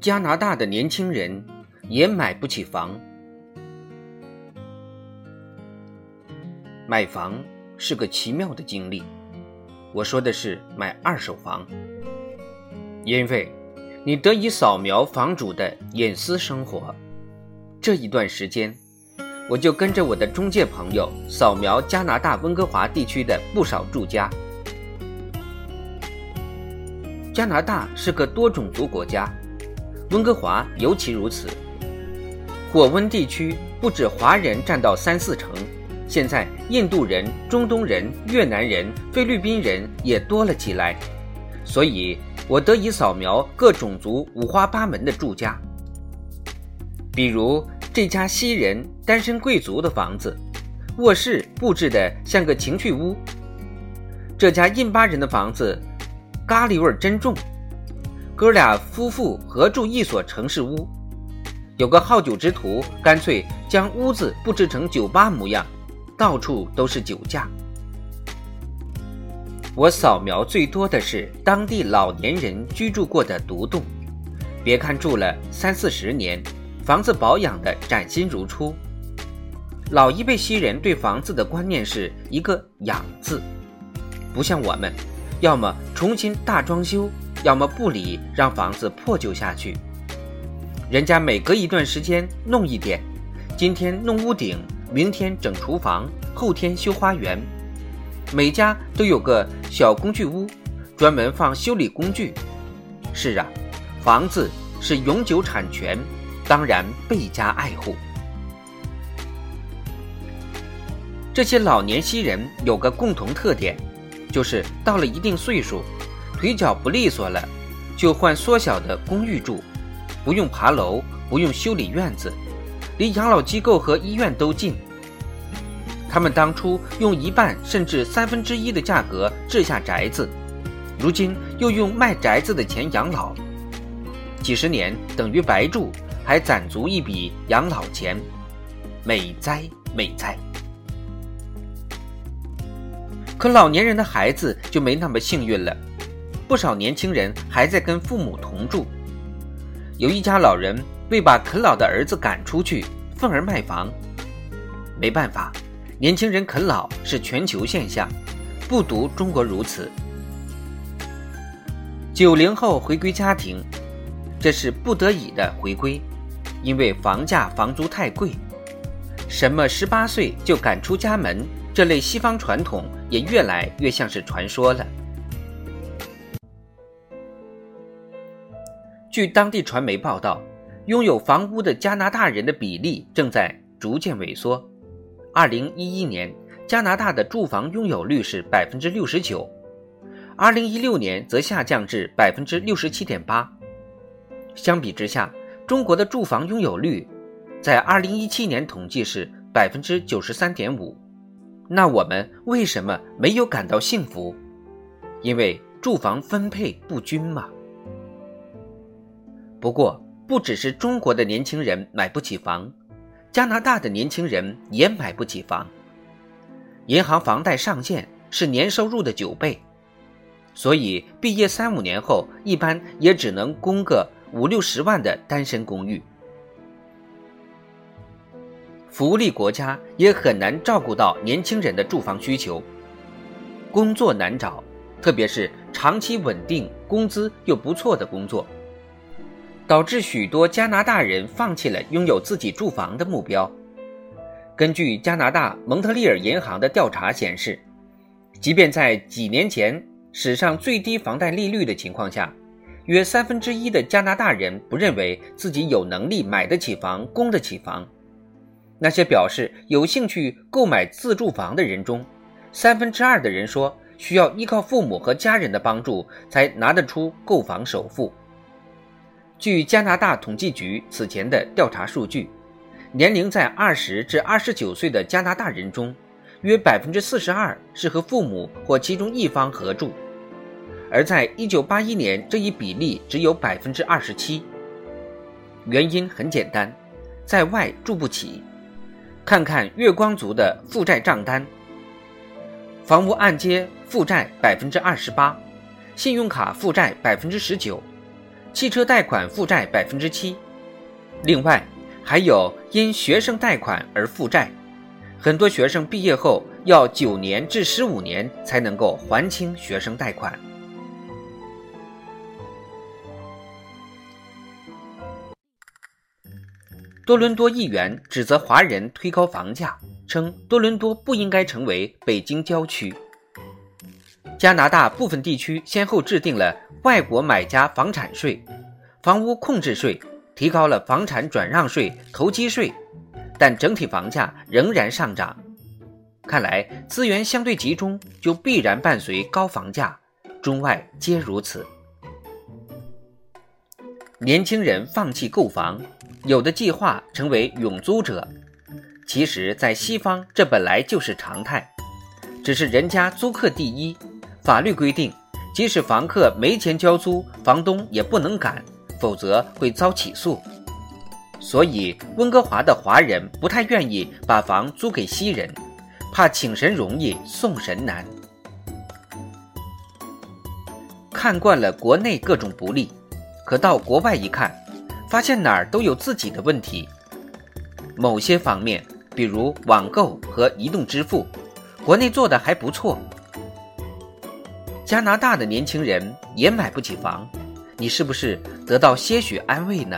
加拿大的年轻人也买不起房。买房是个奇妙的经历，我说的是买二手房，因为你得以扫描房主的隐私生活。这一段时间，我就跟着我的中介朋友扫描加拿大温哥华地区的不少住家。加拿大是个多种族国家。温哥华尤其如此，火温地区不止华人占到三四成，现在印度人、中东人、越南人、菲律宾人也多了起来，所以我得以扫描各种族五花八门的住家。比如这家西人单身贵族的房子，卧室布置的像个情趣屋；这家印巴人的房子，咖喱味真重。哥俩夫妇合住一所城市屋，有个好酒之徒干脆将屋子布置成酒吧模样，到处都是酒架。我扫描最多的是当地老年人居住过的独栋，别看住了三四十年，房子保养的崭新如初。老一辈西人对房子的观念是一个“养”字，不像我们，要么重新大装修。要么不理，让房子破旧下去。人家每隔一段时间弄一点，今天弄屋顶，明天整厨房，后天修花园。每家都有个小工具屋，专门放修理工具。是啊，房子是永久产权，当然倍加爱护。这些老年西人有个共同特点，就是到了一定岁数。腿脚不利索了，就换缩小的公寓住，不用爬楼，不用修理院子，离养老机构和医院都近。他们当初用一半甚至三分之一的价格置下宅子，如今又用卖宅子的钱养老，几十年等于白住，还攒足一笔养老钱，美哉美哉！可老年人的孩子就没那么幸运了。不少年轻人还在跟父母同住，有一家老人为把啃老的儿子赶出去，愤而卖房。没办法，年轻人啃老是全球现象，不独中国如此。九零后回归家庭，这是不得已的回归，因为房价房租太贵。什么十八岁就赶出家门这类西方传统，也越来越像是传说了。据当地传媒报道，拥有房屋的加拿大人的比例正在逐渐萎缩。二零一一年，加拿大的住房拥有率是百分之六十九，二零一六年则下降至百分之六十七点八。相比之下，中国的住房拥有率在二零一七年统计是百分之九十三点五。那我们为什么没有感到幸福？因为住房分配不均嘛。不过，不只是中国的年轻人买不起房，加拿大的年轻人也买不起房。银行房贷上限是年收入的九倍，所以毕业三五年后，一般也只能供个五六十万的单身公寓。福利国家也很难照顾到年轻人的住房需求，工作难找，特别是长期稳定、工资又不错的工作。导致许多加拿大人放弃了拥有自己住房的目标。根据加拿大蒙特利尔银行的调查显示，即便在几年前史上最低房贷利率的情况下，约三分之一的加拿大人不认为自己有能力买得起房、供得起房。那些表示有兴趣购买自住房的人中，三分之二的人说需要依靠父母和家人的帮助才拿得出购房首付。据加拿大统计局此前的调查数据，年龄在二十至二十九岁的加拿大人中，约百分之四十二是和父母或其中一方合住，而在一九八一年，这一比例只有百分之二十七。原因很简单，在外住不起。看看月光族的负债账单：房屋按揭负债百分之二十八，信用卡负债百分之十九。汽车贷款负债百分之七。另外，还有因学生贷款而负债，很多学生毕业后要九年至十五年才能够还清学生贷款。多伦多议员指责华人推高房价，称多伦多不应该成为北京郊区。加拿大部分地区先后制定了外国买家房产税、房屋控制税，提高了房产转让税、投机税，但整体房价仍然上涨。看来资源相对集中，就必然伴随高房价，中外皆如此。年轻人放弃购房。有的计划成为永租者，其实，在西方这本来就是常态，只是人家租客第一。法律规定，即使房客没钱交租，房东也不能赶，否则会遭起诉。所以，温哥华的华人不太愿意把房租给西人，怕请神容易送神难。看惯了国内各种不利，可到国外一看。发现哪儿都有自己的问题。某些方面，比如网购和移动支付，国内做的还不错。加拿大的年轻人也买不起房，你是不是得到些许安慰呢？